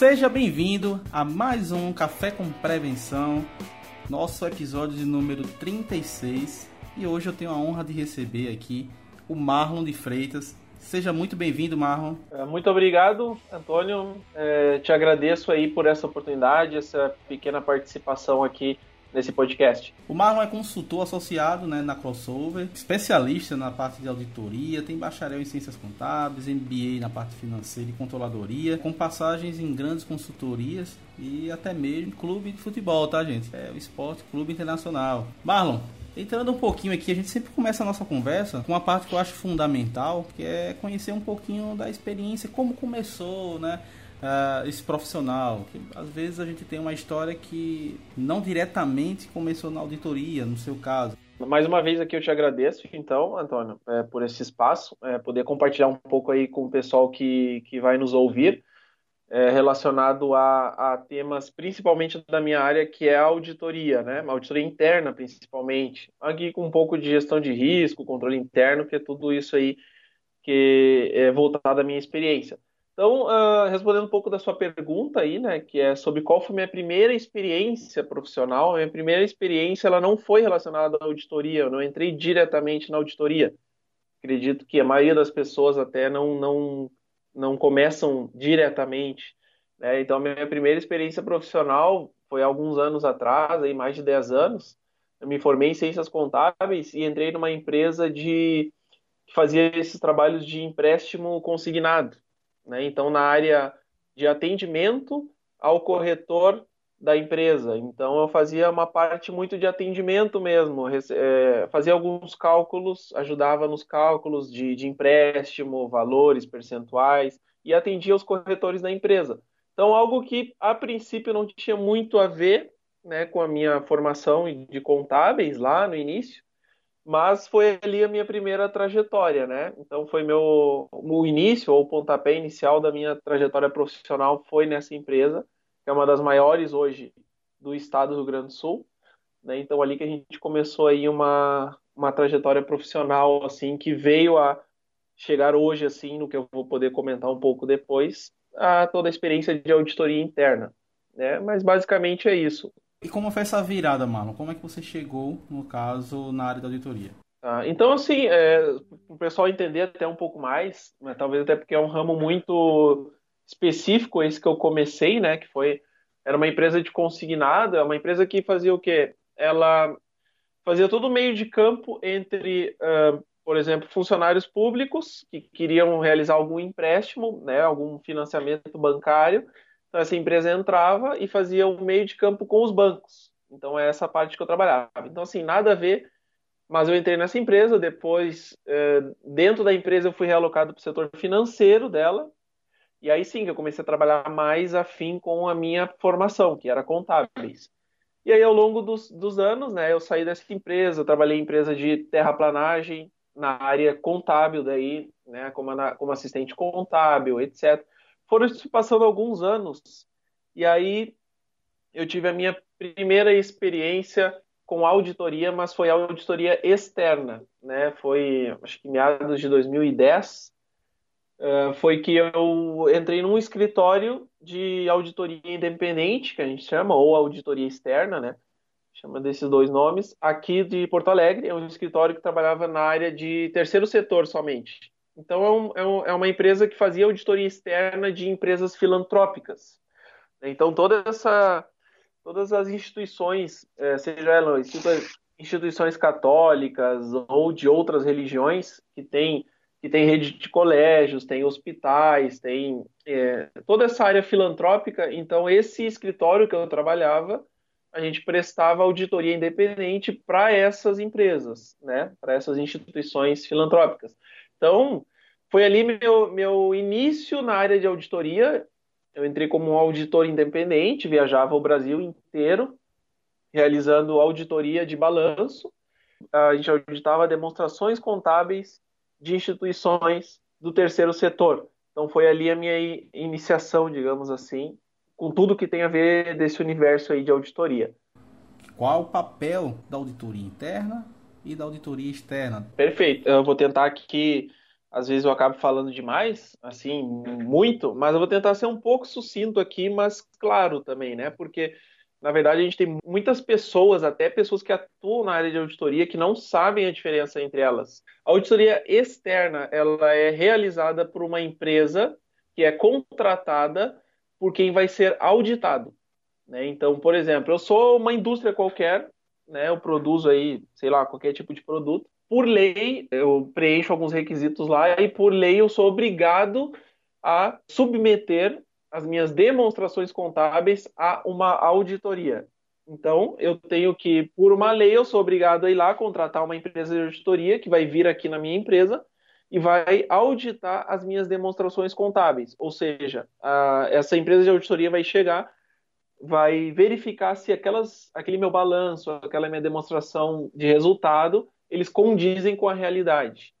Seja bem-vindo a mais um Café com Prevenção, nosso episódio de número 36. E hoje eu tenho a honra de receber aqui o Marlon de Freitas. Seja muito bem-vindo, Marlon. É, muito obrigado, Antônio. É, te agradeço aí por essa oportunidade, essa pequena participação aqui nesse podcast. O Marlon é consultor associado né, na Crossover, especialista na parte de auditoria, tem bacharel em ciências contábeis, MBA na parte financeira e controladoria, com passagens em grandes consultorias e até mesmo clube de futebol, tá, gente? É o Esporte Clube Internacional. Marlon, Entrando um pouquinho aqui, a gente sempre começa a nossa conversa com uma parte que eu acho fundamental, que é conhecer um pouquinho da experiência, como começou, né? Uh, esse profissional. Que, às vezes a gente tem uma história que não diretamente começou na auditoria, no seu caso. Mais uma vez aqui eu te agradeço, então, Antônio, é, por esse espaço, é, poder compartilhar um pouco aí com o pessoal que, que vai nos ouvir, é, relacionado a, a, temas principalmente da minha área, que é a auditoria, né? A auditoria interna, principalmente. Aqui com um pouco de gestão de risco, controle interno, que é tudo isso aí que é voltado à minha experiência. Então, uh, respondendo um pouco da sua pergunta aí, né, que é sobre qual foi minha primeira experiência profissional, minha primeira experiência ela não foi relacionada à auditoria, eu não entrei diretamente na auditoria. Acredito que a maioria das pessoas até não não não começam diretamente. Né? Então, minha primeira experiência profissional foi alguns anos atrás, aí mais de 10 anos. Eu me formei em ciências contábeis e entrei numa empresa de que fazia esses trabalhos de empréstimo consignado. Né? Então, na área de atendimento ao corretor da empresa. Então, eu fazia uma parte muito de atendimento mesmo, é, fazia alguns cálculos, ajudava nos cálculos de, de empréstimo, valores, percentuais, e atendia os corretores da empresa. Então, algo que a princípio não tinha muito a ver né, com a minha formação de contábeis lá no início, mas foi ali a minha primeira trajetória, né? Então foi meu o início ou o pontapé inicial da minha trajetória profissional foi nessa empresa, que é uma das maiores hoje do estado do Rio Grande do Sul, né? Então ali que a gente começou aí uma uma trajetória profissional assim que veio a chegar hoje assim no que eu vou poder comentar um pouco depois, a toda a experiência de auditoria interna, né? Mas basicamente é isso. E como foi essa virada, Marlon? Como é que você chegou, no caso, na área da auditoria? Ah, então, assim, é, o pessoal entender até um pouco mais, né, talvez até porque é um ramo muito específico esse que eu comecei, né? Que foi era uma empresa de consignado, é uma empresa que fazia o quê? Ela fazia todo o meio de campo entre, uh, por exemplo, funcionários públicos que queriam realizar algum empréstimo, né, algum financiamento bancário, então, essa empresa entrava e fazia o meio de campo com os bancos. Então, é essa parte que eu trabalhava. Então, assim, nada a ver, mas eu entrei nessa empresa. Depois, é, dentro da empresa, eu fui realocado para o setor financeiro dela. E aí sim que eu comecei a trabalhar mais afim com a minha formação, que era contábeis. E aí, ao longo dos, dos anos, né, eu saí dessa empresa, trabalhei em empresa de terraplanagem, na área contábil daí, né, como, como assistente contábil, etc. Foram se passando alguns anos e aí eu tive a minha primeira experiência com auditoria, mas foi auditoria externa, né? Foi, acho que meados de 2010, uh, foi que eu entrei num escritório de auditoria independente, que a gente chama, ou auditoria externa, né? Chama desses dois nomes, aqui de Porto Alegre, é um escritório que trabalhava na área de terceiro setor somente. Então, é, um, é, um, é uma empresa que fazia auditoria externa de empresas filantrópicas. Então, toda essa, todas as instituições, é, seja elas instituições católicas ou de outras religiões, que tem, que tem rede de colégios, tem hospitais, tem é, toda essa área filantrópica. Então, esse escritório que eu trabalhava, a gente prestava auditoria independente para essas empresas, né? para essas instituições filantrópicas. Então, foi ali meu, meu início na área de auditoria. Eu entrei como um auditor independente, viajava o Brasil inteiro, realizando auditoria de balanço. A gente auditava demonstrações contábeis de instituições do terceiro setor. Então foi ali a minha iniciação, digamos assim, com tudo que tem a ver desse universo aí de auditoria. Qual o papel da auditoria interna e da auditoria externa. Perfeito. Eu vou tentar aqui às vezes eu acabo falando demais, assim, muito, mas eu vou tentar ser um pouco sucinto aqui, mas claro também, né? Porque na verdade, a gente tem muitas pessoas, até pessoas que atuam na área de auditoria, que não sabem a diferença entre elas. A auditoria externa, ela é realizada por uma empresa que é contratada por quem vai ser auditado. Né? Então, por exemplo, eu sou uma indústria qualquer, né? eu produzo aí, sei lá, qualquer tipo de produto. Por lei, eu preencho alguns requisitos lá e por lei eu sou obrigado a submeter as minhas demonstrações contábeis a uma auditoria. Então, eu tenho que, por uma lei, eu sou obrigado a ir lá contratar uma empresa de auditoria que vai vir aqui na minha empresa e vai auditar as minhas demonstrações contábeis. Ou seja, a, essa empresa de auditoria vai chegar, vai verificar se aquelas, aquele meu balanço, aquela minha demonstração de resultado, eles condizem com a realidade.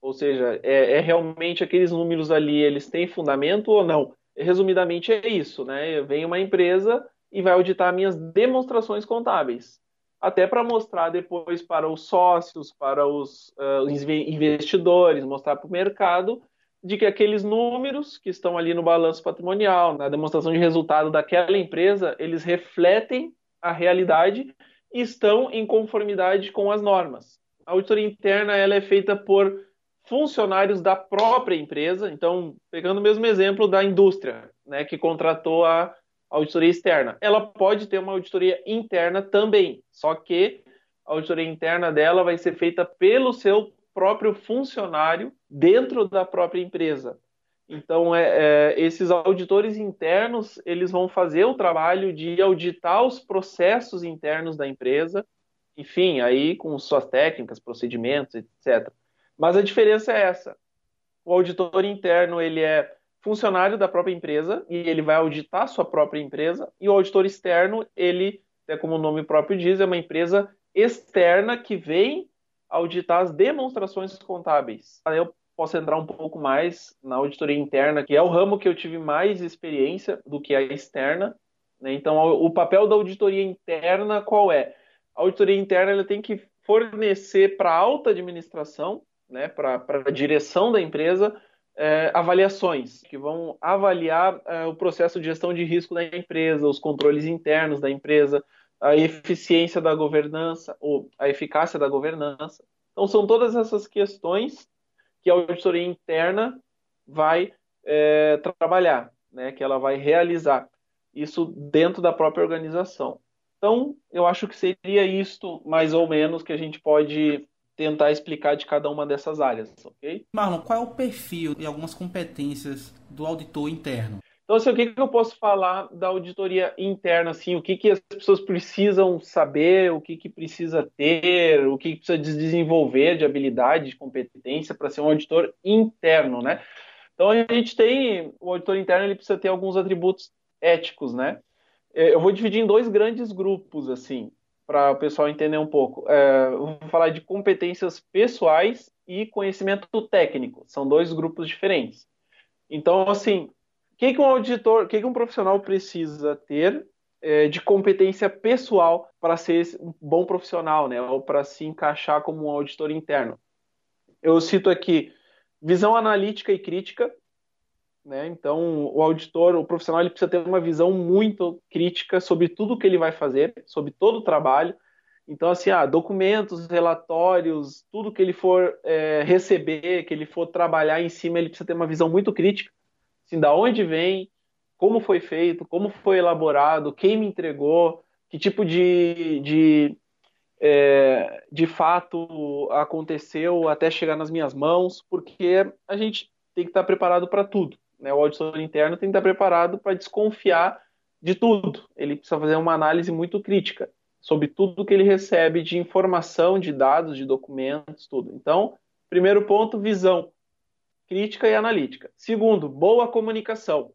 Ou seja, é, é realmente aqueles números ali, eles têm fundamento ou não? resumidamente é isso, né? Vem uma empresa e vai auditar minhas demonstrações contábeis, até para mostrar depois para os sócios, para os uh, investidores, mostrar para o mercado de que aqueles números que estão ali no balanço patrimonial, na demonstração de resultado daquela empresa, eles refletem a realidade e estão em conformidade com as normas. A auditoria interna ela é feita por funcionários da própria empresa. Então, pegando o mesmo exemplo da indústria, né, que contratou a auditoria externa, ela pode ter uma auditoria interna também, só que a auditoria interna dela vai ser feita pelo seu próprio funcionário dentro da própria empresa. Então, é, é, esses auditores internos, eles vão fazer o trabalho de auditar os processos internos da empresa, enfim, aí com suas técnicas, procedimentos, etc. Mas a diferença é essa. O auditor interno, ele é funcionário da própria empresa e ele vai auditar sua própria empresa, e o auditor externo, ele, é como o nome próprio diz, é uma empresa externa que vem auditar as demonstrações contábeis. Eu posso entrar um pouco mais na auditoria interna, que é o ramo que eu tive mais experiência do que a externa. Né? Então, o papel da auditoria interna qual é? A auditoria interna ela tem que fornecer para a alta administração né, para a direção da empresa é, avaliações que vão avaliar é, o processo de gestão de risco da empresa, os controles internos da empresa, a eficiência da governança ou a eficácia da governança. Então, são todas essas questões que a auditoria interna vai é, trabalhar, né, que ela vai realizar isso dentro da própria organização. Então, eu acho que seria isto, mais ou menos, que a gente pode tentar explicar de cada uma dessas áreas, ok? Marlon, qual é o perfil e algumas competências do auditor interno? Então, assim, o que, que eu posso falar da auditoria interna, assim, o que, que as pessoas precisam saber, o que, que precisa ter, o que, que precisa desenvolver de habilidade, de competência para ser um auditor interno, né? Então, a gente tem, o auditor interno, ele precisa ter alguns atributos éticos, né? É, eu vou dividir em dois grandes grupos, assim para o pessoal entender um pouco. É, vou falar de competências pessoais e conhecimento técnico. São dois grupos diferentes. Então, assim, o que, que um auditor, o que, que um profissional precisa ter é, de competência pessoal para ser um bom profissional, né? Ou para se encaixar como um auditor interno? Eu cito aqui visão analítica e crítica, né? Então, o auditor, o profissional, ele precisa ter uma visão muito crítica sobre tudo que ele vai fazer, sobre todo o trabalho. Então, assim, ah, documentos, relatórios, tudo que ele for é, receber, que ele for trabalhar em cima, ele precisa ter uma visão muito crítica. Assim, da onde vem, como foi feito, como foi elaborado, quem me entregou, que tipo de, de, é, de fato aconteceu até chegar nas minhas mãos, porque a gente tem que estar preparado para tudo. Né? O auditor interno tem que estar preparado para desconfiar de tudo. Ele precisa fazer uma análise muito crítica sobre tudo que ele recebe de informação, de dados, de documentos, tudo. Então, primeiro ponto, visão crítica e analítica. Segundo, boa comunicação.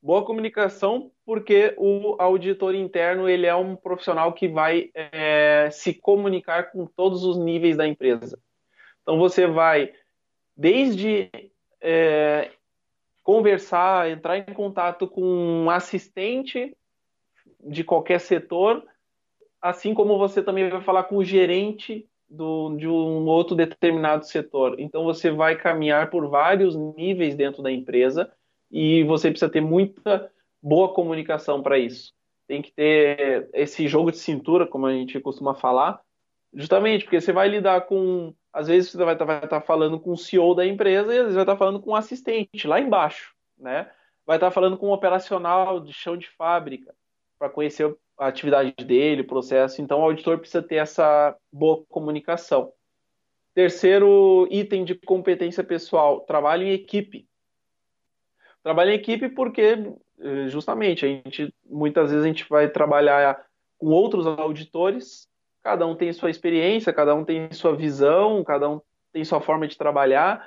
Boa comunicação porque o auditor interno ele é um profissional que vai é, se comunicar com todos os níveis da empresa. Então você vai desde é, conversar, entrar em contato com um assistente de qualquer setor, assim como você também vai falar com o gerente do, de um outro determinado setor. Então você vai caminhar por vários níveis dentro da empresa e você precisa ter muita boa comunicação para isso. Tem que ter esse jogo de cintura, como a gente costuma falar, justamente porque você vai lidar com. Às vezes você vai estar tá, tá falando com o CEO da empresa e às vezes vai estar tá falando com um assistente lá embaixo, né? Vai estar tá falando com um operacional de chão de fábrica para conhecer a atividade dele, o processo. Então, o auditor precisa ter essa boa comunicação. Terceiro item de competência pessoal: trabalho em equipe. Trabalho em equipe porque, eh, justamente, a gente muitas vezes a gente vai trabalhar com outros auditores. Cada um tem sua experiência, cada um tem sua visão, cada um tem sua forma de trabalhar.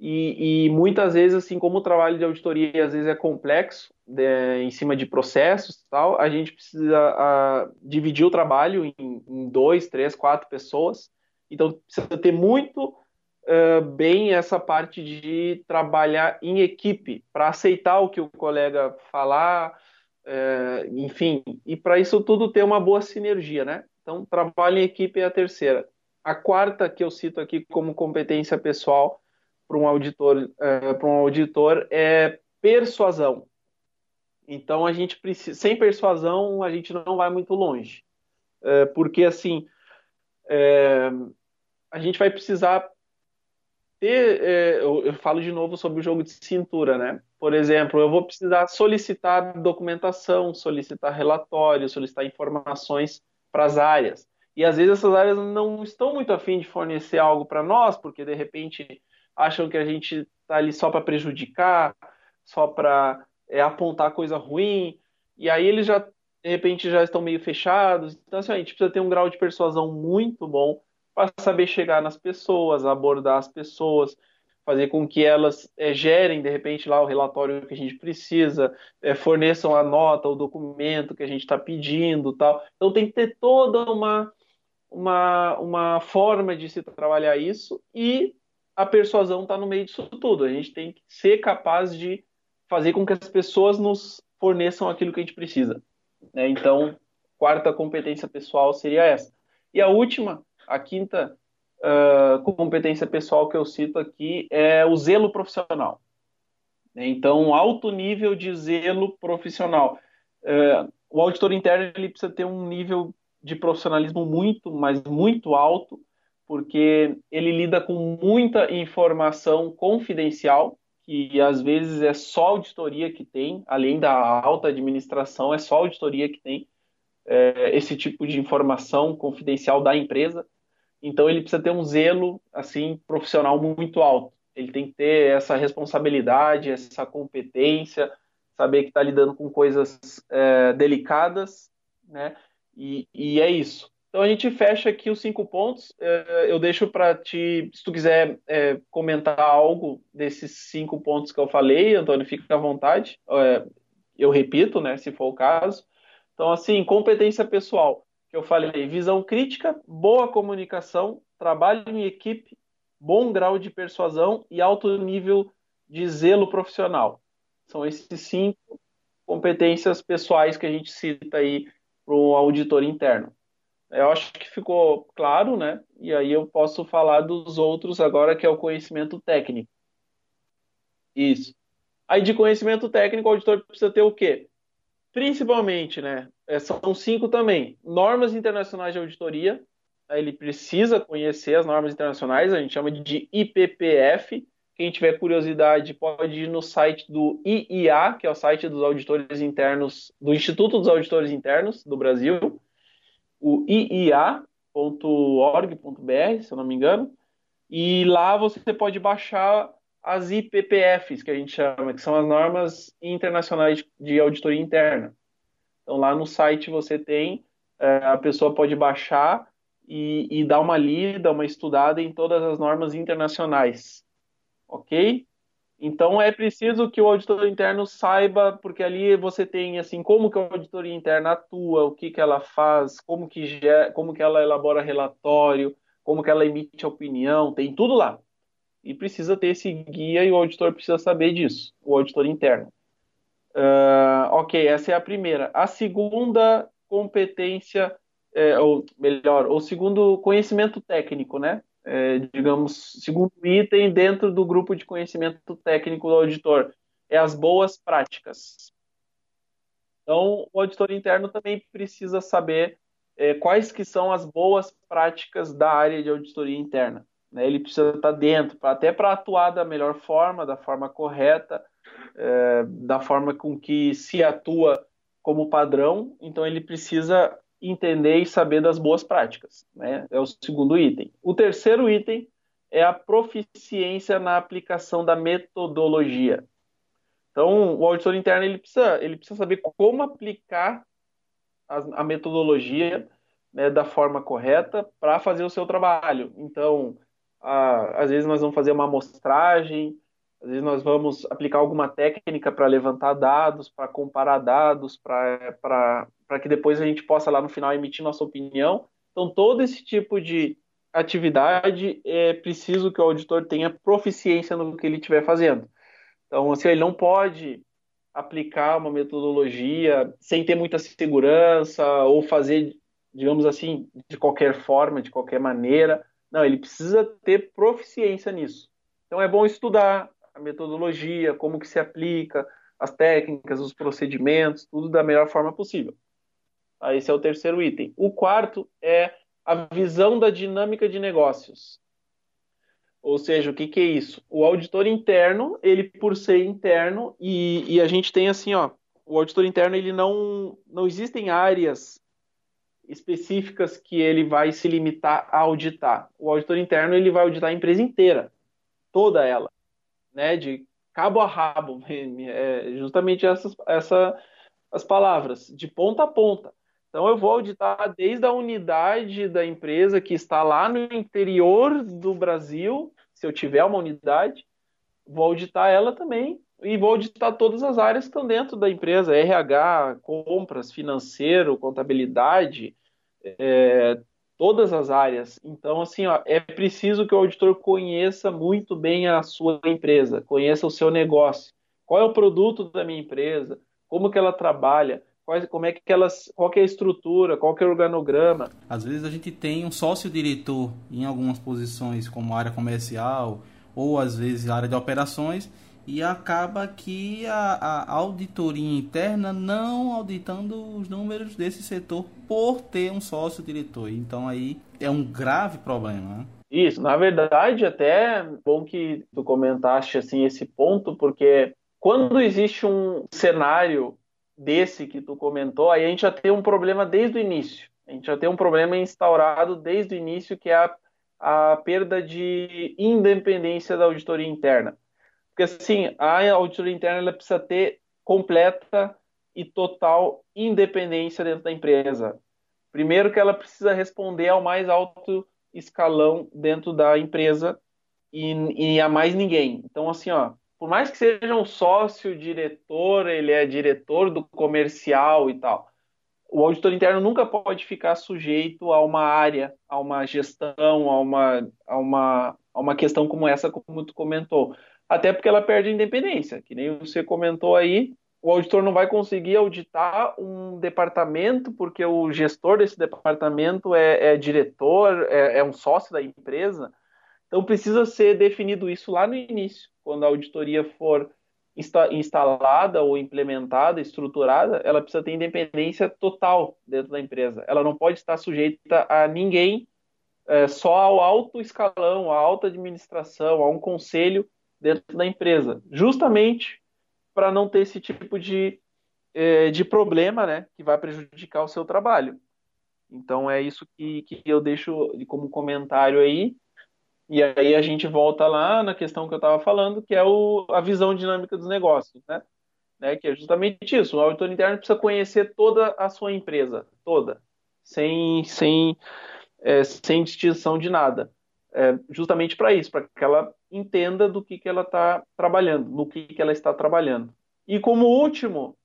E, e, muitas vezes, assim como o trabalho de auditoria às vezes é complexo, de, em cima de processos e tal, a gente precisa a, dividir o trabalho em, em, dois, três, quatro pessoas. Então, precisa ter muito uh, bem essa parte de trabalhar em equipe, para aceitar o que o colega falar, uh, enfim, e para isso tudo ter uma boa sinergia, né? Então, trabalho em equipe é a terceira. A quarta que eu cito aqui como competência pessoal para um auditor, uh, para um auditor é persuasão. Então a gente precisa, sem persuasão a gente não vai muito longe, uh, porque assim uh, a gente vai precisar ter, eu, eu falo de novo sobre o jogo de cintura, né? Por exemplo, eu vou precisar solicitar documentação, solicitar relatórios, solicitar informações para as áreas. E às vezes essas áreas não estão muito afim de fornecer algo para nós, porque de repente acham que a gente está ali só para prejudicar, só para é, apontar coisa ruim, e aí eles já, de repente, já estão meio fechados. Então, assim, a gente precisa ter um grau de persuasão muito bom para saber chegar nas pessoas, abordar as pessoas, fazer com que elas é, gerem, de repente, lá o relatório que a gente precisa, é, forneçam a nota, o documento que a gente está pedindo tal. Então, tem que ter toda uma, uma, uma forma de se trabalhar isso e a persuasão está no meio disso tudo. A gente tem que ser capaz de fazer com que as pessoas nos forneçam aquilo que a gente precisa. Né? Então, quarta competência pessoal seria essa. E a última, a quinta uh, competência pessoal que eu cito aqui é o zelo profissional. Então, alto nível de zelo profissional. Uh, o auditor interno ele precisa ter um nível de profissionalismo muito, mas muito alto porque ele lida com muita informação confidencial, que às vezes é só auditoria que tem, além da alta administração, é só auditoria que tem é, esse tipo de informação confidencial da empresa. Então ele precisa ter um zelo assim profissional muito alto. Ele tem que ter essa responsabilidade, essa competência, saber que está lidando com coisas é, delicadas, né? E, e é isso. Então a gente fecha aqui os cinco pontos. É, eu deixo para ti, se tu quiser é, comentar algo desses cinco pontos que eu falei, Antônio, fica à vontade. É, eu repito, né, se for o caso. Então, assim, competência pessoal, eu falei, visão crítica, boa comunicação, trabalho em equipe, bom grau de persuasão e alto nível de zelo profissional. São esses cinco competências pessoais que a gente cita aí para o auditor interno. Eu acho que ficou claro, né? E aí eu posso falar dos outros agora, que é o conhecimento técnico. Isso. Aí de conhecimento técnico, o auditor precisa ter o quê? Principalmente, né? É, são cinco também. Normas internacionais de auditoria. Ele precisa conhecer as normas internacionais, a gente chama de IPPF. Quem tiver curiosidade pode ir no site do IIA, que é o site dos auditores internos, do Instituto dos Auditores Internos do Brasil o iia.org.br, se eu não me engano, e lá você pode baixar as IPPFs, que a gente chama, que são as normas internacionais de auditoria interna. Então lá no site você tem, é, a pessoa pode baixar e, e dar uma lida, uma estudada em todas as normas internacionais. Ok? Então é preciso que o auditor interno saiba, porque ali você tem assim como que a auditoria interna atua, o que que ela faz, como que como que ela elabora relatório, como que ela emite opinião, tem tudo lá. E precisa ter esse guia e o auditor precisa saber disso, o auditor interno. Uh, ok, essa é a primeira. A segunda competência é, ou melhor, o segundo conhecimento técnico, né? É, digamos, segundo item dentro do grupo de conhecimento técnico do auditor, é as boas práticas. Então, o auditor interno também precisa saber é, quais que são as boas práticas da área de auditoria interna. Né? Ele precisa estar dentro, até para atuar da melhor forma, da forma correta, é, da forma com que se atua como padrão. Então, ele precisa entender e saber das boas práticas. Né? É o segundo item. O terceiro item é a proficiência na aplicação da metodologia. Então, o auditor interno ele precisa, ele precisa saber como aplicar a, a metodologia né, da forma correta para fazer o seu trabalho. Então, às vezes nós vamos fazer uma amostragem, às vezes nós vamos aplicar alguma técnica para levantar dados, para comparar dados, para que depois a gente possa lá no final emitir nossa opinião. Então, todo esse tipo de atividade é preciso que o auditor tenha proficiência no que ele estiver fazendo. Então, assim, ele não pode aplicar uma metodologia sem ter muita segurança ou fazer, digamos assim, de qualquer forma, de qualquer maneira. Não, ele precisa ter proficiência nisso. Então é bom estudar a metodologia, como que se aplica, as técnicas, os procedimentos, tudo da melhor forma possível. Ah, esse é o terceiro item. O quarto é a visão da dinâmica de negócios. Ou seja, o que, que é isso? O auditor interno, ele por ser interno, e, e a gente tem assim, ó, o auditor interno, ele não, não existem áreas específicas que ele vai se limitar a auditar. O auditor interno, ele vai auditar a empresa inteira, toda ela, né, de cabo a rabo, é justamente essas, essa, as palavras, de ponta a ponta. Então eu vou auditar desde a unidade da empresa que está lá no interior do Brasil, se eu tiver uma unidade, vou auditar ela também e vou auditar todas as áreas que estão dentro da empresa, RH, compras, financeiro, contabilidade, é, todas as áreas. Então, assim, ó, é preciso que o auditor conheça muito bem a sua empresa, conheça o seu negócio, qual é o produto da minha empresa, como que ela trabalha, como é que elas, qual que é a estrutura, qual que é o organograma. Às vezes a gente tem um sócio-diretor em algumas posições, como área comercial, ou às vezes área de operações, e acaba que a, a auditoria interna não auditando os números desse setor por ter um sócio-diretor. Então aí é um grave problema. Né? Isso, na verdade, até é bom que tu comentaste assim esse ponto, porque quando existe um cenário desse que tu comentou, aí a gente já tem um problema desde o início. A gente já tem um problema instaurado desde o início, que é a, a perda de independência da auditoria interna. Porque, assim, a auditoria interna ela precisa ter completa e total independência dentro da empresa. Primeiro que ela precisa responder ao mais alto escalão dentro da empresa e, e a mais ninguém. Então, assim, ó, por mais que seja um sócio diretor, ele é diretor do comercial e tal. O auditor interno nunca pode ficar sujeito a uma área, a uma gestão, a uma, a uma, a uma questão como essa, como tu comentou. Até porque ela perde independência, que nem você comentou aí, o auditor não vai conseguir auditar um departamento porque o gestor desse departamento é, é diretor, é, é um sócio da empresa. Então precisa ser definido isso lá no início quando a auditoria for instalada ou implementada, estruturada, ela precisa ter independência total dentro da empresa. Ela não pode estar sujeita a ninguém, é, só ao alto escalão, à alta administração, a um conselho dentro da empresa, justamente para não ter esse tipo de, é, de problema, né, que vai prejudicar o seu trabalho. Então é isso que, que eu deixo como comentário aí. E aí a gente volta lá na questão que eu estava falando, que é o, a visão dinâmica dos negócios, né? né? Que é justamente isso. O auditor interno precisa conhecer toda a sua empresa, toda, sem, sem, é, sem distinção de nada. É, justamente para isso, para que ela entenda do que, que ela está trabalhando, no que, que ela está trabalhando. E como último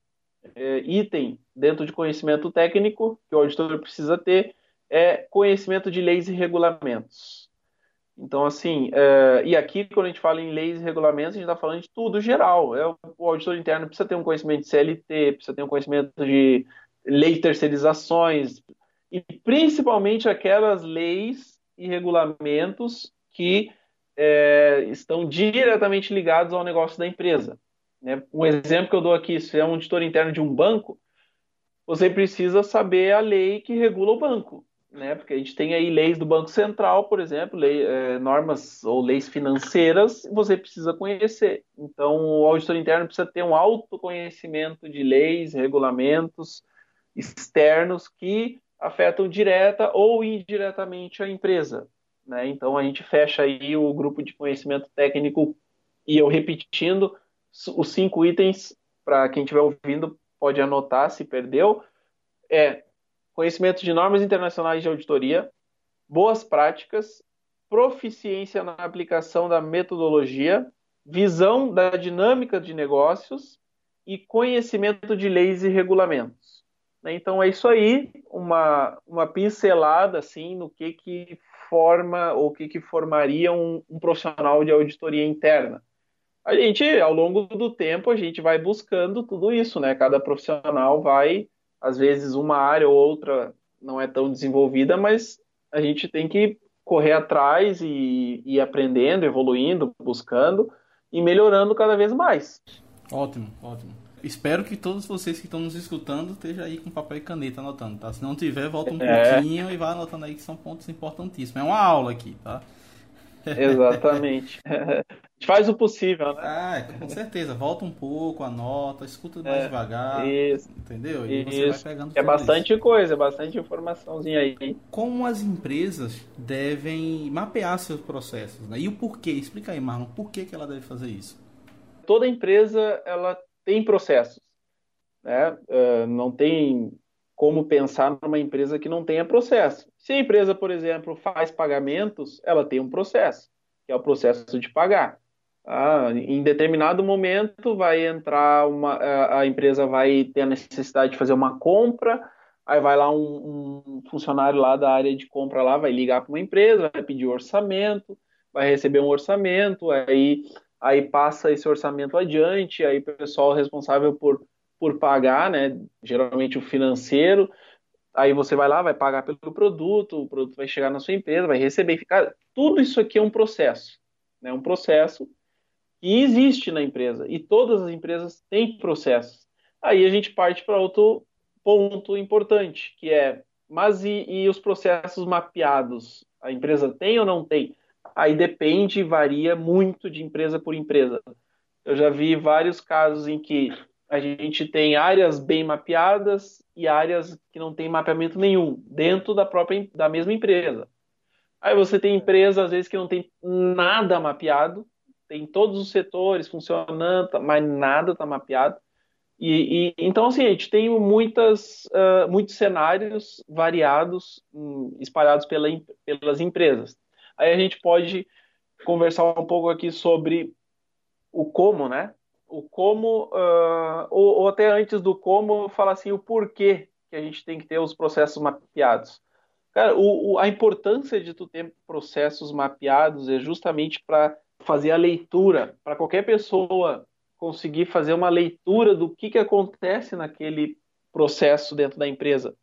é, item dentro de conhecimento técnico que o auditor precisa ter é conhecimento de leis e regulamentos. Então, assim, é, e aqui, quando a gente fala em leis e regulamentos, a gente está falando de tudo geral. É, o auditor interno precisa ter um conhecimento de CLT, precisa ter um conhecimento de lei de terceirizações, e principalmente aquelas leis e regulamentos que é, estão diretamente ligados ao negócio da empresa. Né? Um exemplo que eu dou aqui, se é um auditor interno de um banco, você precisa saber a lei que regula o banco né? Porque a gente tem aí leis do Banco Central, por exemplo, lei, é, normas ou leis financeiras, você precisa conhecer. Então, o auditor interno precisa ter um alto conhecimento de leis, regulamentos externos que afetam direta ou indiretamente a empresa. Né? Então, a gente fecha aí o grupo de conhecimento técnico e eu repetindo os cinco itens para quem estiver ouvindo pode anotar se perdeu. É conhecimento de normas internacionais de auditoria, boas práticas, proficiência na aplicação da metodologia, visão da dinâmica de negócios e conhecimento de leis e regulamentos. Né? Então é isso aí, uma, uma pincelada assim no que, que forma ou que, que formaria um, um profissional de auditoria interna. A gente, ao longo do tempo, a gente vai buscando tudo isso, né? Cada profissional vai às vezes uma área ou outra não é tão desenvolvida, mas a gente tem que correr atrás e ir aprendendo, evoluindo, buscando e melhorando cada vez mais. Ótimo, ótimo. Espero que todos vocês que estão nos escutando estejam aí com papel e caneta anotando, tá? Se não tiver, volta um é. pouquinho e vá anotando aí que são pontos importantíssimos. É uma aula aqui, tá? Exatamente. gente faz o possível, né? Ah, com certeza. Volta um pouco, anota, escuta mais é, devagar. Isso. Entendeu? E isso. você vai pegando É bastante isso. coisa, bastante informaçãozinha aí. Como as empresas devem mapear seus processos, né? E o porquê? Explica aí, Marlon, por que, que ela deve fazer isso? Toda empresa, ela tem processos. Né? Uh, não tem como pensar numa empresa que não tenha processo. Se a empresa, por exemplo, faz pagamentos, ela tem um processo, que é o processo de pagar. Ah, em determinado momento vai entrar uma, a empresa vai ter a necessidade de fazer uma compra, aí vai lá um, um funcionário lá da área de compra lá, vai ligar para uma empresa, vai pedir orçamento, vai receber um orçamento, aí, aí passa esse orçamento adiante, aí o pessoal responsável por, por pagar, né, geralmente o financeiro, aí você vai lá, vai pagar pelo produto, o produto vai chegar na sua empresa, vai receber, ficar, tudo isso aqui é um processo, né, um processo e existe na empresa. E todas as empresas têm processos. Aí a gente parte para outro ponto importante, que é, mas e, e, os processos mapeados? A empresa tem ou não tem? Aí depende, varia muito de empresa por empresa. Eu já vi vários casos em que a gente tem áreas bem mapeadas e áreas que não tem mapeamento nenhum dentro da própria da mesma empresa. Aí você tem empresas às vezes que não tem nada mapeado tem todos os setores funcionando, mas nada está mapeado. E, e, então, assim, a gente tem muitas, uh, muitos cenários variados, um, espalhados pela, pelas empresas. Aí a gente pode conversar um pouco aqui sobre o como, né? O como, uh, ou, ou, até antes do como, falar assim, o porquê que a gente tem que ter os processos mapeados. Cara, o, o, a importância de tu ter processos mapeados é justamente para fazer a leitura, para qualquer pessoa conseguir fazer uma leitura do que, que acontece naquele processo dentro da empresa.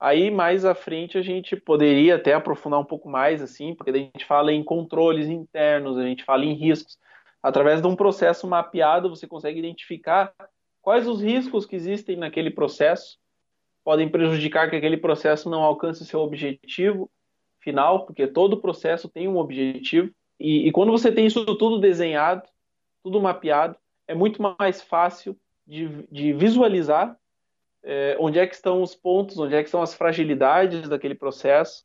Aí mais à frente a gente poderia até aprofundar um pouco mais, assim, porque a gente fala em controles internos, a gente fala em riscos. Através de um processo mapeado, você consegue identificar quais os riscos que existem naquele processo, podem prejudicar que aquele processo não alcance seu objetivo final, porque todo processo tem um objetivo. E, e, quando você tem isso tudo desenhado, tudo mapeado, é muito mais fácil de, de visualizar é, onde é que estão os pontos, onde é que estão as fragilidades daquele processo,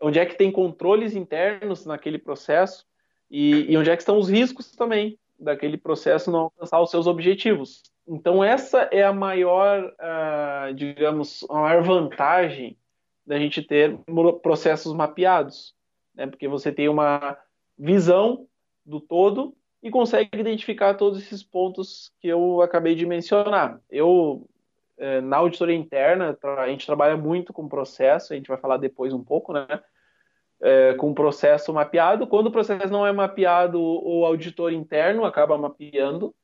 onde é que tem controles internos naquele processo e, e onde é que estão os riscos também daquele processo não alcançar os seus objetivos. Então essa é a maior, uh, digamos, a maior vantagem da gente ter processos mapeados, né? Porque você tem uma visão do todo e consegue identificar todos esses pontos que eu acabei de mencionar. Eu, na auditoria interna, a gente trabalha muito com processo, a gente vai falar depois um pouco, né? É, com processo mapeado. Quando o processo não é mapeado, o auditor interno acaba mapeando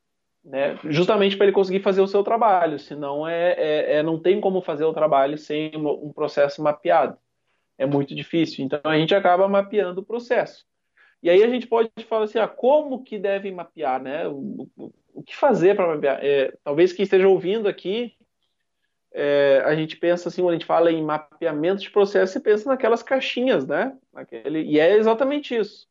né? justamente para ele conseguir fazer o seu trabalho, senão é, é, é, não tem como fazer o trabalho sem um processo mapeado. É muito difícil. Então a gente acaba mapeando o processo. E aí a gente pode falar assim, ah, como que deve mapear, né? O, o, o que fazer para mapear? É, talvez quem esteja ouvindo aqui, é, a gente pensa assim, quando a gente fala em mapeamento de processo, você pensa naquelas caixinhas, né? E é exatamente isso.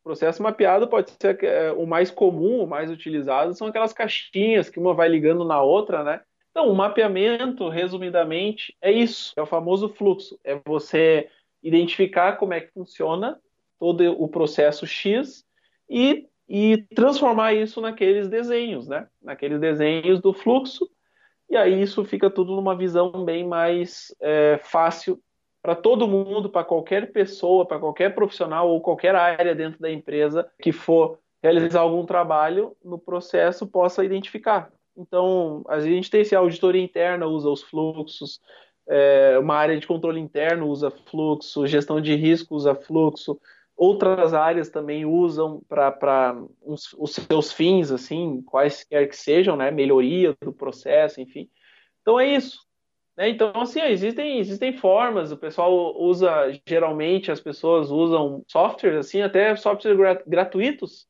O processo mapeado pode ser é, o mais comum, o mais utilizado, são aquelas caixinhas que uma vai ligando na outra, né? Então, o mapeamento, resumidamente, é isso. É o famoso fluxo. É você identificar como é que funciona todo o processo X e, e transformar isso naqueles desenhos, né? Naqueles desenhos do fluxo. E aí isso fica tudo numa visão bem mais é, fácil para todo mundo, para qualquer pessoa, para qualquer profissional ou qualquer área dentro da empresa que for realizar algum trabalho no processo possa identificar. Então, a gente tem esse auditoria interna, usa os fluxos, é, uma área de controle interno usa fluxo, gestão de risco usa fluxo, outras áreas também usam para os, seus fins, assim, quaisquer que sejam, né, melhoria do processo, enfim. Então é isso. Né? Então, assim, existem, existem formas, o pessoal usa, geralmente as pessoas usam softwares, assim, até softwares gratuitos,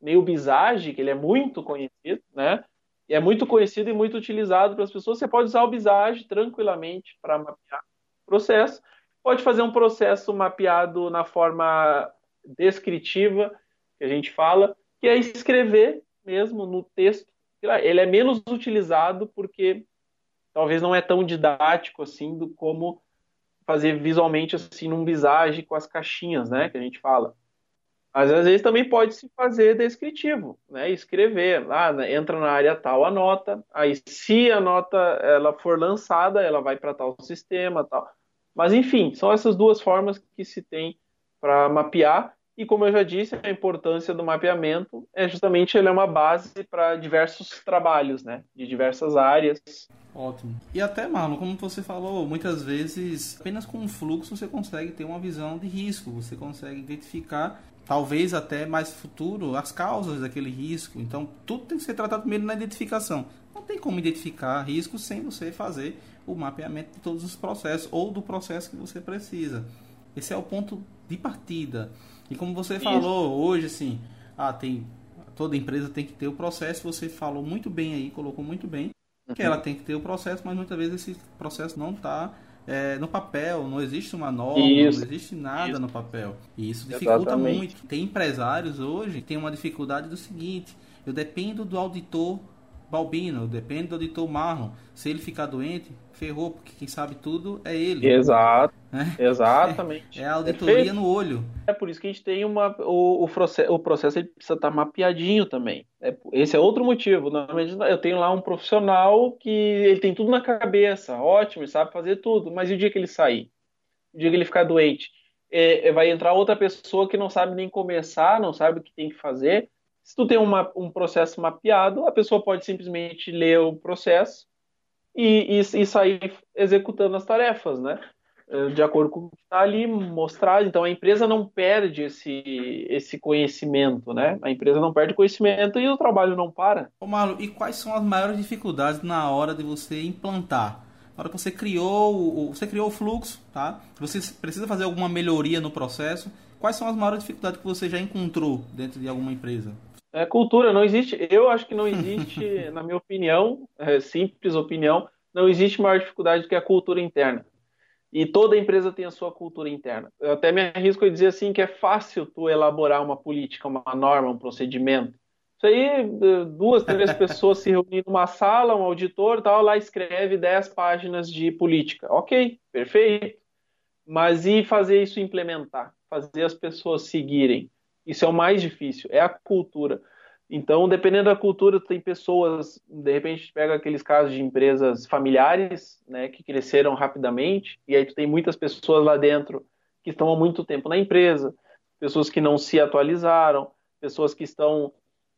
meio Bizage, que ele é muito conhecido, né? E é muito conhecido e muito utilizado pelas pessoas. Você pode usar o Bizage tranquilamente para mapear o processo pode fazer um processo mapeado na forma descritiva, que a gente fala, que é escrever mesmo no texto. Ele é menos utilizado porque talvez não é tão didático assim do como fazer visualmente assim num visage com as caixinhas, né, que a gente fala. Mas às vezes também pode se fazer descritivo, né? Escrever, ah, entra na área tal a nota, aí se a nota ela for lançada, ela vai para tal sistema, tal. Mas, enfim, são essas duas formas que se tem para mapear. E, como eu já disse, a importância do mapeamento é justamente ele é uma base para diversos trabalhos, né? De diversas áreas. Ótimo. E até, Marlon, como você falou, muitas vezes apenas com um fluxo você consegue ter uma visão de risco, você consegue identificar, talvez até mais futuro, as causas daquele risco. Então, tudo tem que ser tratado primeiro na identificação. Não tem como identificar risco sem você fazer o mapeamento de todos os processos ou do processo que você precisa. Esse é o ponto de partida. E como você Isso. falou hoje, assim, ah, tem toda empresa tem que ter o processo. Você falou muito bem aí, colocou muito bem que ela tem que ter o processo, mas muitas vezes esse processo não está é, no papel, não existe uma norma, isso. não existe nada isso. no papel. E isso dificulta Exatamente. muito. Tem empresários hoje que têm uma dificuldade do seguinte: eu dependo do auditor Balbino, depende do auditor Marlon. Se ele ficar doente, ferrou, porque quem sabe tudo é ele. Exato. Né? Exatamente. É, é, a auditoria Perfeito. no olho. É por isso que a gente tem uma. O, o processo, o processo ele precisa estar mapeadinho também. É, esse é outro motivo. Normalmente eu tenho lá um profissional que ele tem tudo na cabeça, ótimo, ele sabe fazer tudo, mas e o dia que ele sair? O dia que ele ficar doente? É, é vai entrar outra pessoa que não sabe nem começar, não sabe o que tem que fazer se tu tem uma, um processo mapeado, a pessoa pode simplesmente ler o processo e, e, e sair executando as tarefas, né? Eh, de acordo com o que está ali mostrado. Então a empresa não perde esse, esse conhecimento, né? A empresa não perde conhecimento e o trabalho não para. Ô Marlo, e quais são as maiores dificuldades na hora de você implantar? Na hora que você criou você criou o fluxo, tá? Você precisa fazer alguma melhoria no processo. Quais são as maiores dificuldades que você já encontrou dentro de alguma empresa? É cultura, não existe. Eu acho que não existe, na minha opinião, é, simples opinião, não existe maior dificuldade do que a cultura interna. E toda empresa tem a sua cultura interna. Eu até me arrisco a dizer assim que é fácil tu elaborar uma política, uma norma, um procedimento. Isso aí, duas, três pessoas se reunindo numa sala, um auditor tal, lá escreve dez páginas de política. Ok, perfeito. Mas e fazer isso implementar? Fazer as pessoas seguirem? Isso é o mais difícil, é a cultura. Então, dependendo da cultura, tem pessoas, de repente, pega aqueles casos de empresas familiares, né, que cresceram rapidamente, e aí tu tem muitas pessoas lá dentro que estão há muito tempo na empresa, pessoas que não se atualizaram, pessoas que estão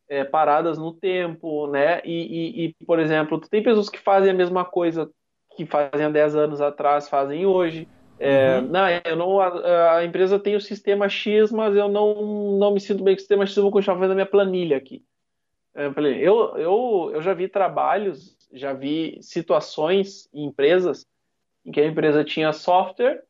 é, paradas no tempo, né, e, e, e, por exemplo, tu tem pessoas que fazem a mesma coisa que fazem há 10 anos atrás, fazem hoje, é, uhum. Não, eu não a, a, empresa tem o sistema X, mas eu não, não me sinto bem com o sistema X, eu vou continuar fazendo a minha planilha aqui. Eu falei, eu, eu, eu já vi trabalhos, já vi situações em empresas em que a empresa tinha software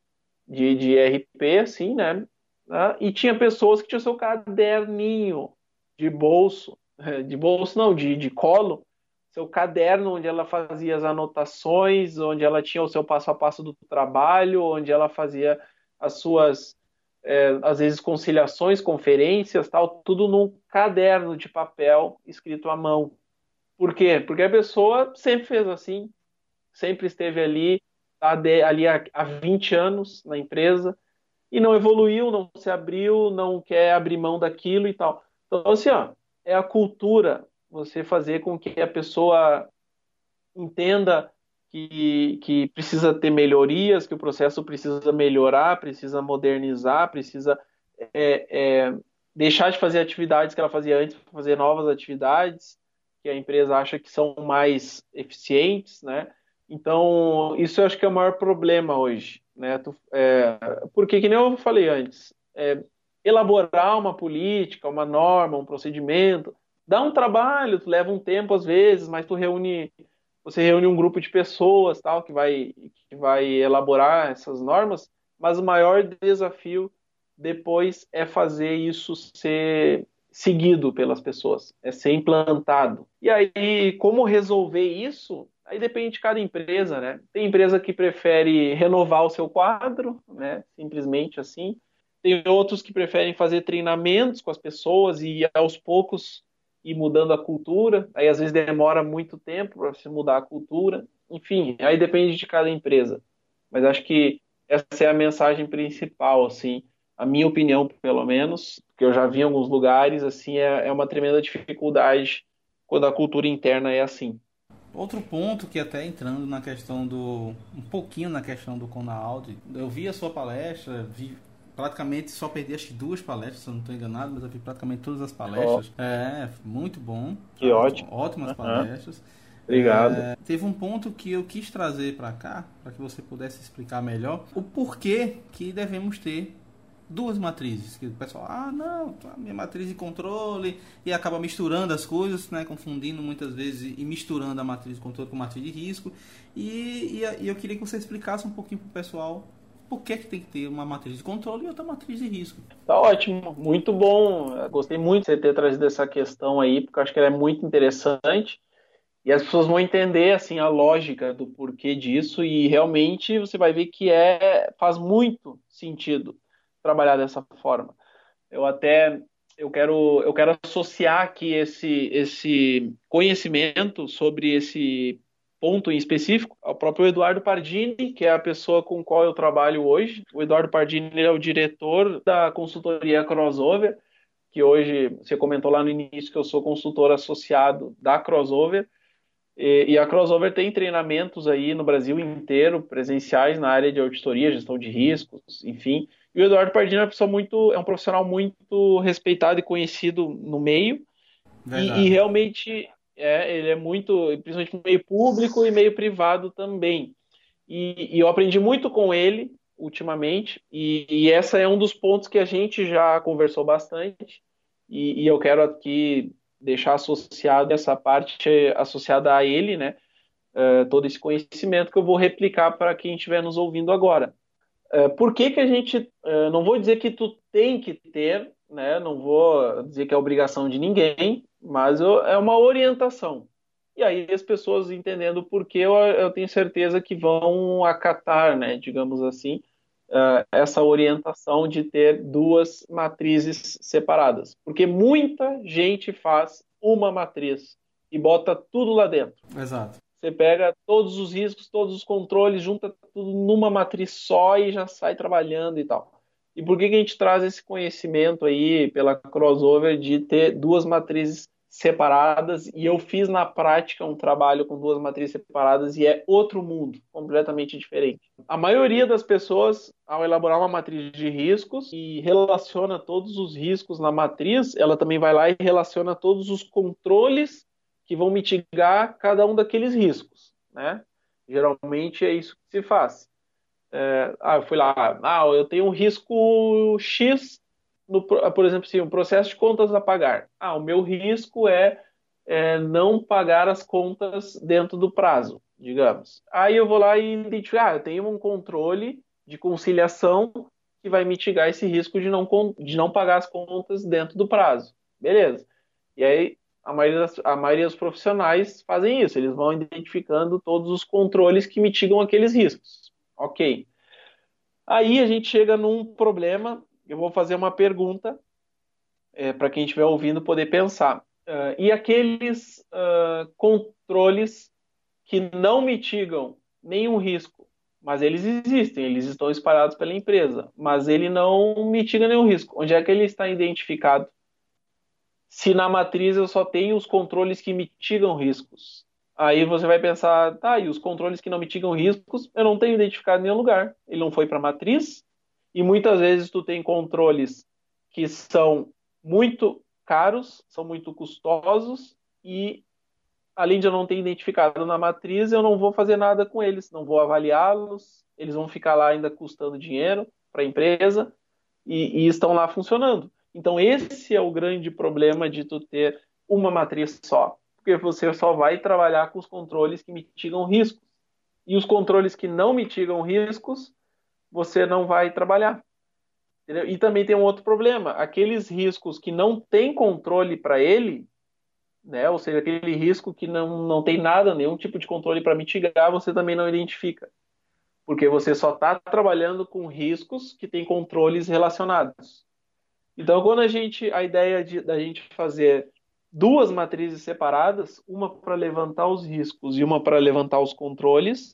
de, de RP, assim, né? né? E tinha pessoas que tinham seu caderninho de bolso, de bolso não, de, de colo, seu caderno onde ela fazia as anotações, onde ela tinha o seu passo a passo do trabalho, onde ela fazia as suas, é, às vezes, conciliações, conferências, tal, tudo num caderno de papel escrito à mão. Por quê? Porque a pessoa sempre fez assim, sempre esteve ali, tá ali há, há 20 anos na empresa, e não evoluiu, não se abriu, não quer abrir mão daquilo e tal. Então, assim, ó, é a cultura, você fazer com que a pessoa entenda que, que precisa ter melhorias, que o processo precisa melhorar, precisa modernizar, precisa é, é, deixar de fazer atividades que ela fazia antes para fazer novas atividades que a empresa acha que são mais eficientes, né? Então, isso eu acho que é o maior problema hoje, né? É, porque, que nem eu falei antes, é, elaborar uma política, uma norma, um procedimento, dá um trabalho, tu leva um tempo às vezes, mas tu reúne, você reúne um grupo de pessoas, tal, que vai que vai elaborar essas normas, mas o maior desafio depois é fazer isso ser seguido pelas pessoas, é ser implantado. E aí, como resolver isso? Aí depende de cada empresa, né? Tem empresa que prefere renovar o seu quadro, né? Simplesmente assim. Tem outros que preferem fazer treinamentos com as pessoas e aos poucos ir mudando a cultura. Aí às vezes demora muito tempo para você mudar a cultura. Enfim, aí depende de cada empresa. Mas acho que essa é a mensagem principal, assim, a minha opinião, pelo menos, que eu já vi em alguns lugares, assim, é, é uma tremenda dificuldade quando a cultura interna é assim. Outro ponto que até entrando na questão do um pouquinho na questão do Conaud, eu vi a sua palestra, vi praticamente só perdi acho que duas palestras, se eu não estou enganado, mas eu vi praticamente todas as palestras. Oh. É, muito bom. Que ótimo. Ótimas palestras. Obrigado. É, teve um ponto que eu quis trazer para cá, para que você pudesse explicar melhor o porquê que devemos ter duas matrizes. Que o pessoal, ah, não, a minha matriz de controle e acaba misturando as coisas, né, confundindo muitas vezes e misturando a matriz de controle com a matriz de risco. E, e, e eu queria que você explicasse um pouquinho para o pessoal por que, que tem que ter uma matriz de controle e outra matriz de risco. Tá ótimo, muito bom. Gostei muito de você ter trazido essa questão aí, porque eu acho que ela é muito interessante. E as pessoas vão entender assim a lógica do porquê disso e realmente você vai ver que é faz muito sentido trabalhar dessa forma. Eu até eu quero eu quero associar aqui esse esse conhecimento sobre esse ponto em específico, ao próprio Eduardo Pardini, que é a pessoa com qual eu trabalho hoje. O Eduardo Pardini é o diretor da consultoria Crossover, que hoje você comentou lá no início que eu sou consultor associado da Crossover. E, e a Crossover tem treinamentos aí no Brasil inteiro, presenciais na área de auditoria, gestão de riscos, enfim. E o Eduardo Pardini é uma pessoa muito, é um profissional muito respeitado e conhecido no meio. E, e, realmente é, ele é muito, principalmente meio público e meio privado também. E, e eu aprendi muito com ele ultimamente, e, e essa é um dos pontos que a gente já conversou bastante, e, e eu quero aqui deixar associado essa parte associada a ele, né? Uh, todo esse conhecimento que eu vou replicar para quem estiver nos ouvindo agora. Uh, por que, que a gente. Uh, não vou dizer que tu tem que ter, né? Não vou dizer que é obrigação de ninguém, mas eu, é uma orientação. E aí as pessoas entendendo por que eu, eu tenho certeza que vão acatar, né, digamos assim, uh, essa orientação de ter duas matrizes separadas. Porque muita gente faz uma matriz e bota tudo lá dentro. Exato. Você pega todos os riscos, todos os controles, junta tudo numa matriz só e já sai trabalhando e tal. E por que, que a gente traz esse conhecimento aí pela crossover de ter duas matrizes separadas? E eu fiz na prática um trabalho com duas matrizes separadas e é outro mundo, completamente diferente. A maioria das pessoas, ao elaborar uma matriz de riscos e relaciona todos os riscos na matriz, ela também vai lá e relaciona todos os controles que vão mitigar cada um daqueles riscos, né? Geralmente é isso que se faz. É, ah, eu fui lá, ah, eu tenho um risco X, no, por exemplo, assim, um processo de contas a pagar. Ah, o meu risco é, é, não pagar as contas dentro do prazo, digamos. Aí eu vou lá e identificar, ah, eu tenho um controle de conciliação que vai mitigar esse risco de não, de não pagar as contas dentro do prazo. Beleza. E aí a maioria, das, a maioria dos profissionais fazem isso, eles vão identificando todos os controles que mitigam aqueles riscos. Ok. Aí a gente chega num problema, eu vou fazer uma pergunta é, para quem estiver ouvindo poder pensar. Uh, e aqueles uh, controles que não mitigam nenhum risco, mas eles existem, eles estão espalhados pela empresa, mas ele não mitiga nenhum risco. Onde é que ele está identificado? Se na matriz eu só tenho os controles que mitigam riscos. Aí você vai pensar, tá, e os controles que não mitigam riscos, eu não tenho identificado em nenhum lugar. Ele não foi para a matriz, e muitas vezes tu tem controles que são muito caros, são muito custosos e além de eu não ter identificado na matriz, eu não vou fazer nada com eles, não vou avaliá-los, eles vão ficar lá ainda custando dinheiro para a empresa e, e, estão lá funcionando. Então esse é o grande problema de tu ter uma matriz só, porque você só vai trabalhar com os controles que mitigam riscos e os controles que não mitigam riscos você não vai trabalhar. Entendeu? E também tem um outro problema: aqueles riscos que não tem controle para ele, né? ou seja, aquele risco que não, não tem nada, nenhum tipo de controle para mitigar, você também não identifica. Porque você só está trabalhando com riscos que têm controles relacionados. Então, quando a gente, a ideia de, da gente fazer duas matrizes separadas, uma para levantar os riscos e uma para levantar os controles,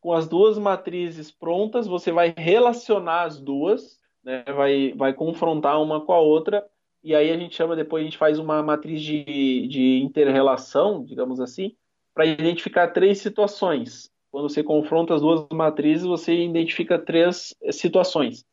com as duas matrizes prontas, você vai relacionar as duas né, vai, vai confrontar uma com a outra, e aí a gente chama, depois a gente faz uma matriz de, de inter-relação, digamos assim, para identificar três situações. Quando você confronta as duas matrizes, você identifica três situações.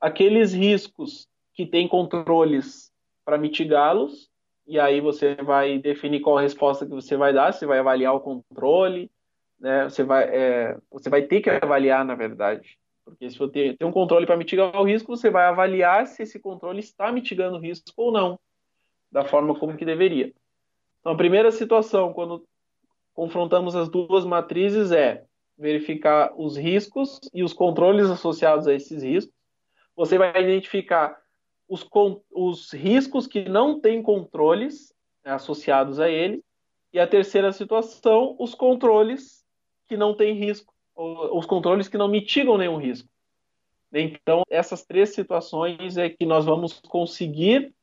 Aqueles riscos que têm controles para mitigá-los, e aí você vai definir qual a resposta que você vai dar, você vai avaliar o controle, né? você, vai, é, você vai ter que avaliar, na verdade, porque se você tem um controle para mitigar o risco, você vai avaliar se esse controle está mitigando o risco ou não, da forma como que deveria. Então, a primeira situação, quando confrontamos as duas matrizes, é verificar os riscos e os controles associados a esses riscos. Você vai identificar os, os riscos que não têm controles né, associados a ele. E a terceira situação, os controles que não têm risco os controles que não mitigam nenhum risco. Então, essas três situações é que nós vamos conseguir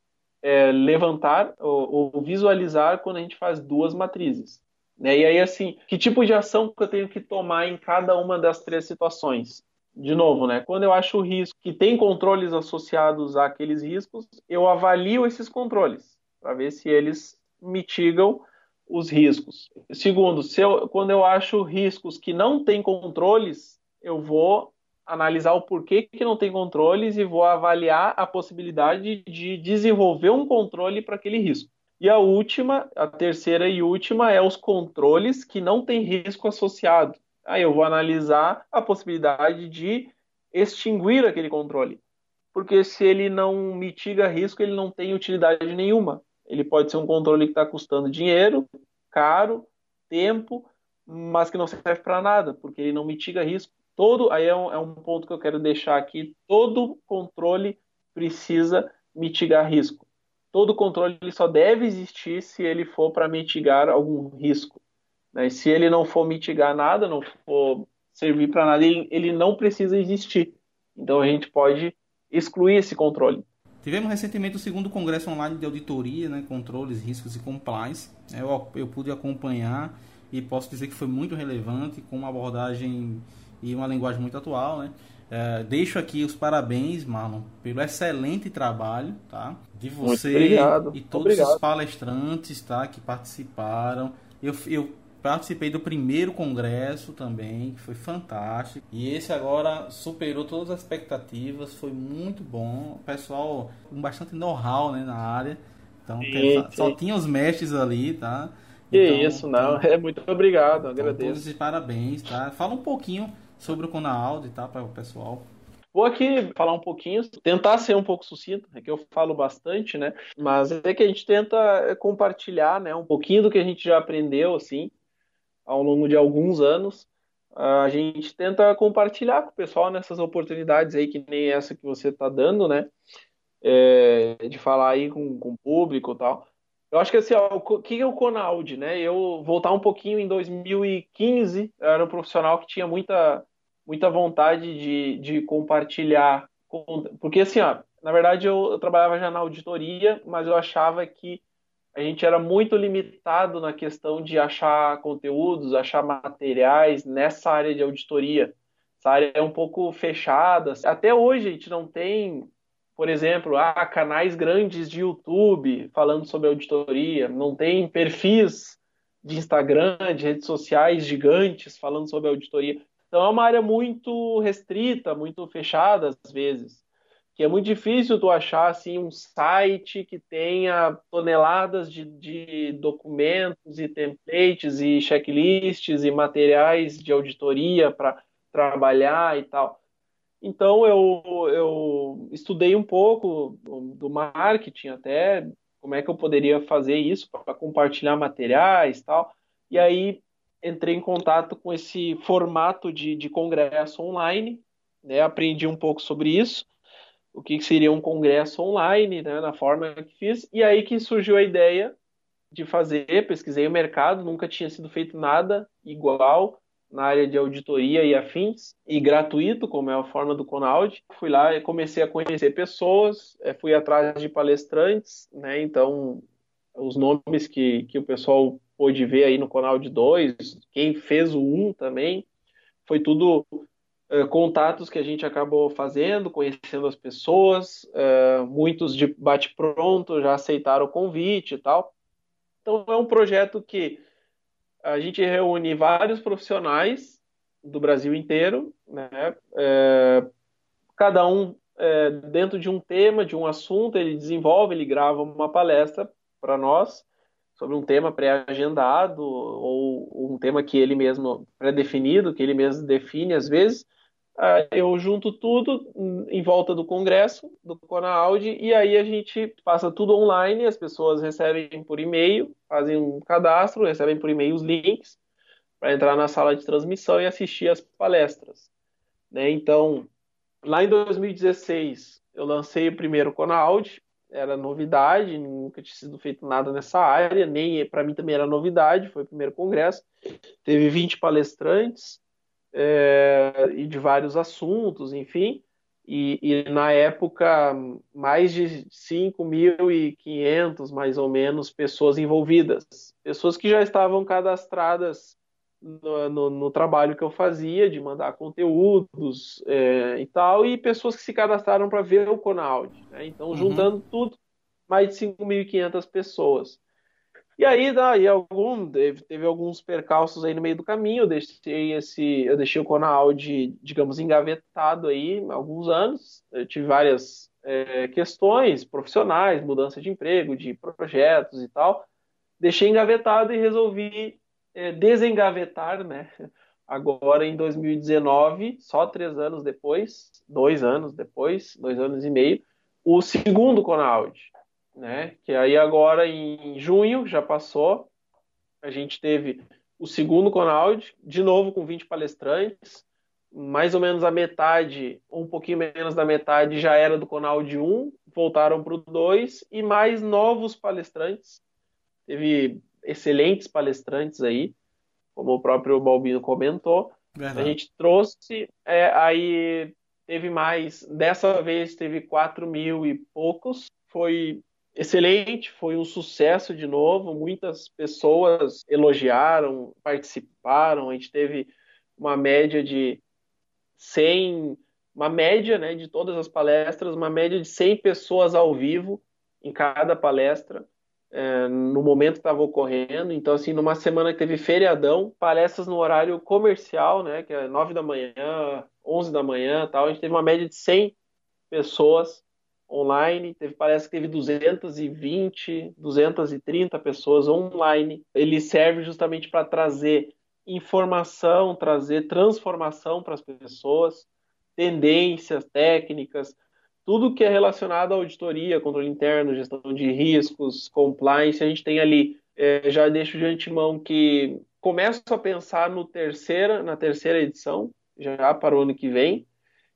é, levantar ou, ou, visualizar quando a gente faz duas matrizes. Né? E aí, assim, que tipo de ação que eu tenho que tomar em cada uma das três situações? De novo, né? Quando eu acho o risco que tem controles associados àqueles riscos, eu avalio esses controles para ver se eles mitigam os riscos. Segundo, se eu, quando eu acho riscos que não têm controles, eu vou analisar o porquê que não tem controles e vou avaliar a possibilidade de desenvolver um controle para aquele risco. E a última, a terceira e última, é os controles que não têm risco associado. Aí eu vou analisar a possibilidade de extinguir aquele controle. Porque se ele não mitiga risco, ele não tem utilidade nenhuma. Ele pode ser um controle que está custando dinheiro, caro, tempo, mas que não serve para nada, porque ele não mitiga risco. Todo, aí é um, é um ponto que eu quero deixar aqui: todo controle precisa mitigar risco. Todo controle só deve existir se ele for para mitigar algum risco. Né? E se ele não for mitigar nada, não for servir para nada, ele, ele não precisa existir. Então a gente pode excluir esse controle. Tivemos recentemente o segundo congresso online de auditoria, né, controles, riscos e compliance. Eu, eu pude acompanhar e posso dizer que foi muito relevante, com uma abordagem e uma linguagem muito atual, né? É, deixo aqui os parabéns, Marlon, pelo excelente trabalho, tá? De você e todos obrigado. os palestrantes, tá? Que participaram. Eu, eu Participei do primeiro congresso também, que foi fantástico. E esse agora superou todas as expectativas, foi muito bom. O pessoal com bastante know-how né, na área. Então, sim, só, sim. tinha os mestres ali, tá? Que então, isso, não. Então, é muito obrigado, então, agradeço. Todos os parabéns, tá? Fala um pouquinho sobre o Conaud, tá, para o pessoal. Vou aqui falar um pouquinho, tentar ser um pouco sucinto, é que eu falo bastante, né? Mas é que a gente tenta compartilhar, né, um pouquinho do que a gente já aprendeu, assim, ao longo de alguns anos. A gente tenta compartilhar com o pessoal nessas oportunidades aí, que nem essa que você está dando, né? É, de falar aí com, com o público e tal. Eu acho que assim, ó, o que é o Conaldi, né? Eu voltar um pouquinho em 2015, eu era um profissional que tinha muita, muita vontade de, de compartilhar, porque assim, ó, na verdade eu, eu trabalhava já na auditoria, mas eu achava que a gente era muito limitado na questão de achar conteúdos, achar materiais nessa área de auditoria. Essa área é um pouco fechada. Até hoje a gente não tem por exemplo, há canais grandes de YouTube falando sobre auditoria, não tem perfis de Instagram, de redes sociais gigantes falando sobre auditoria. Então é uma área muito restrita, muito fechada às vezes, que é muito difícil tu achar assim um site que tenha toneladas de, de documentos e templates e checklists e materiais de auditoria para trabalhar e tal. Então eu, eu estudei um pouco do marketing até, como é que eu poderia fazer isso para compartilhar materiais tal. E aí entrei em contato com esse formato de, de congresso online, né? aprendi um pouco sobre isso, o que seria um congresso online, né? na forma que fiz, e aí que surgiu a ideia de fazer, pesquisei o mercado, nunca tinha sido feito nada igual, na área de auditoria e afins, e gratuito, como é a forma do Conaud. Fui lá e comecei a conhecer pessoas, eh, fui atrás de palestrantes, né? Então, os nomes que, que o pessoal pôde ver aí no Conaud 2, quem fez o 1 também, foi tudo uh, contatos que a gente acabou fazendo, conhecendo as pessoas, uh, muitos de bate-pronto já aceitaram o convite e tal. Então, é um projeto que a gente reúne vários profissionais do Brasil inteiro, né? É, cada um dentro de um tema, de um assunto, ele desenvolve, ele grava uma palestra para nós sobre um tema pré-agendado ou um tema que ele mesmo pré-definido, que ele mesmo define às vezes. Ah, eu junto tudo em volta do congresso, do Conaud, e aí a gente passa tudo online, as pessoas recebem por e-mail, fazem um cadastro, recebem por e-mail os links para entrar na sala de transmissão e assistir as palestras. Né? Então, lá em 2016, eu lancei o primeiro Conaud, era novidade, nunca tinha sido feito nada nessa área, nem para mim também era novidade, foi o primeiro congresso. Teve 20 palestrantes, é, e de vários assuntos, enfim. E, e, na época, mais de 5.500, mais ou menos, pessoas envolvidas. Pessoas que já estavam cadastradas no, no, no trabalho que eu fazia, de mandar conteúdos é, e tal, e pessoas que se cadastraram para ver o Conaud. Né? Então, uhum. juntando tudo, mais de 5.500 pessoas. E aí, daí algum, teve, teve, alguns percalços aí no meio do caminho. Eu deixei esse, eu deixei o Conaud, digamos, engavetado aí alguns anos. Eu tive várias é, questões profissionais, mudança de emprego, de projetos e tal. Deixei engavetado e resolvi é, desengavetar, né? Agora em 2019, só três anos depois, dois anos depois, dois anos e meio, o segundo Conaud né? Que aí agora em junho já passou, a gente teve o segundo Conaud, de novo com 20 palestrantes, mais ou menos a metade, um pouquinho menos da metade já era do Conaud 1, voltaram para o 2 e mais novos palestrantes. Teve excelentes palestrantes aí, como o próprio Balbino comentou. Verdade. A gente trouxe, é, aí teve mais, dessa vez teve 4 mil e poucos, foi excelente, foi um sucesso de novo. Muitas pessoas elogiaram, participaram. A gente teve uma média de 100, uma média, né, de todas as palestras, uma média de 100 pessoas ao vivo em cada palestra. É, no momento que estava ocorrendo, então assim, numa semana que teve feriadão, palestras no horário comercial, né, que é 9 da manhã, 11 da manhã, tal, a gente teve uma média de 100 pessoas online, teve, parece que teve 220, 230 pessoas online. Ele serve justamente para trazer informação, trazer transformação para as pessoas. tendências, técnicas, tudo que é relacionado à auditoria, controle interno, gestão de riscos, compliance, a gente tem ali. É, já deixo de antemão que começo a pensar no terceira, na terceira edição, já para o ano que vem.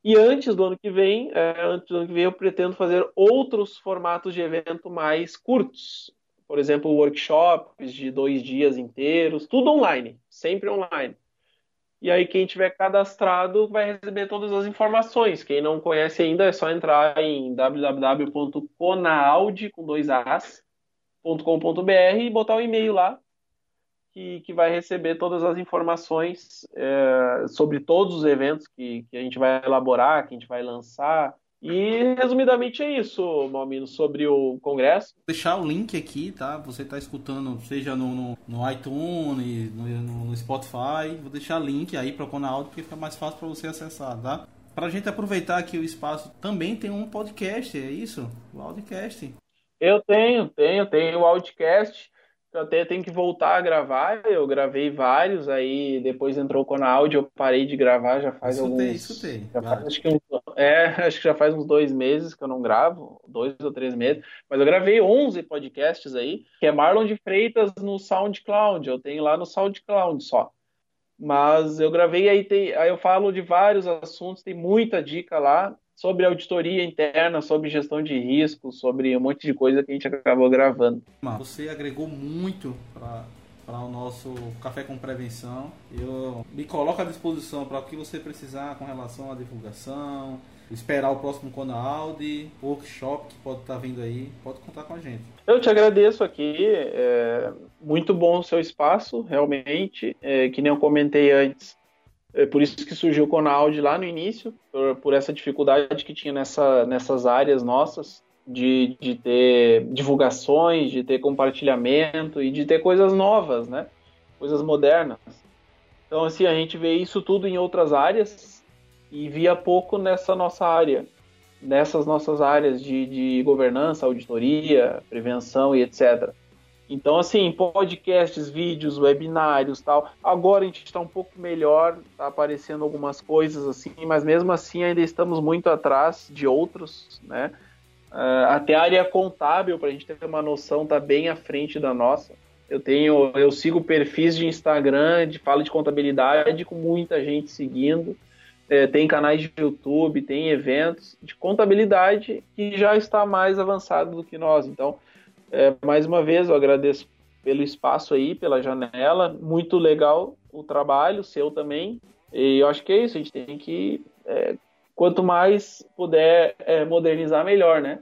E antes do ano que vem, é, antes do ano que vem, eu pretendo fazer outros formatos de evento mais curtos. Por exemplo, workshops de dois dias inteiros, tudo online, sempre online. E aí quem tiver cadastrado vai receber todas as informações. Quem não conhece ainda é só entrar em www.conaud com dois as.com.br e botar o um e-mail lá que, que vai receber todas as informações é, sobre todos os eventos que, que a gente vai elaborar, que a gente vai lançar, e resumidamente é isso, Malmino, sobre o congresso. Vou deixar o link aqui, tá? Você está escutando, seja no, no, no iTunes, no, no, Spotify, vou deixar link aí para o Conaud, porque fica mais fácil para você acessar, tá? Para a gente aproveitar aqui o espaço, também tem um podcast, é isso? O Audcast. Eu tenho, tenho, tenho o Audcast. Eu até tenho que voltar a gravar. Eu gravei vários, aí depois entrou com a áudio, eu parei de gravar já faz escutei, alguns. Escutei, já faz, acho que um, é, acho que já faz uns dois meses que eu não gravo, dois ou três meses. Mas eu gravei 11 podcasts aí, que é Marlon de Freitas no SoundCloud. Eu tenho lá no SoundCloud só. Mas eu gravei aí, tem, aí eu falo de vários assuntos, tem muita dica lá sobre auditoria interna, sobre gestão de risco, sobre um monte de coisa que a gente acabou gravando. Você agregou muito para o nosso Café com Prevenção. Eu me coloco à disposição para o que você precisar com relação à divulgação, esperar o próximo Conaudi, workshop que pode estar tá vindo aí, pode contar com a gente. Eu te agradeço aqui, é muito bom o seu espaço, realmente, é, que nem eu comentei antes, é por isso que surgiu o Conaud lá no início, por, por essa dificuldade que tinha nessa, nessas áreas nossas, de, de ter divulgações, de ter compartilhamento e de ter coisas novas, né? Coisas modernas. Então, assim, a gente vê isso tudo em outras áreas e via pouco nessa nossa área, nessas nossas áreas de, de governança, auditoria, prevenção e etc. Então, assim, podcasts, vídeos, webinários tal. Agora a gente está um pouco melhor, está aparecendo algumas coisas assim, mas mesmo assim ainda estamos muito atrás de outros, né? Uh, até a área contábil, para a gente ter uma noção, está bem à frente da nossa. Eu tenho, eu sigo perfis de Instagram de fala de contabilidade com muita gente seguindo. É, tem canais de YouTube, tem eventos de contabilidade que já está mais avançado do que nós. Então, é, mais uma vez, eu agradeço pelo espaço aí, pela janela. Muito legal o trabalho, seu também. E eu acho que é isso, a gente tem que. É, quanto mais puder é, modernizar, melhor, né?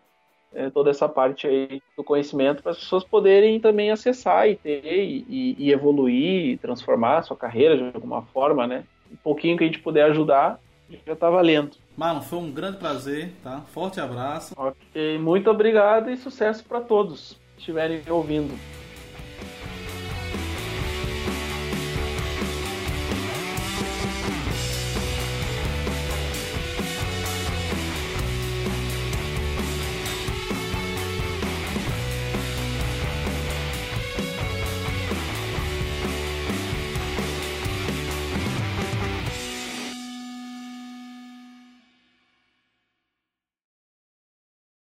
É, toda essa parte aí do conhecimento para as pessoas poderem também acessar e ter e, e evoluir, e transformar a sua carreira de alguma forma, né? Um pouquinho que a gente puder ajudar já está valendo. Marlon, foi um grande prazer, tá? Forte abraço. Ok, muito obrigado e sucesso para todos estiverem ouvindo.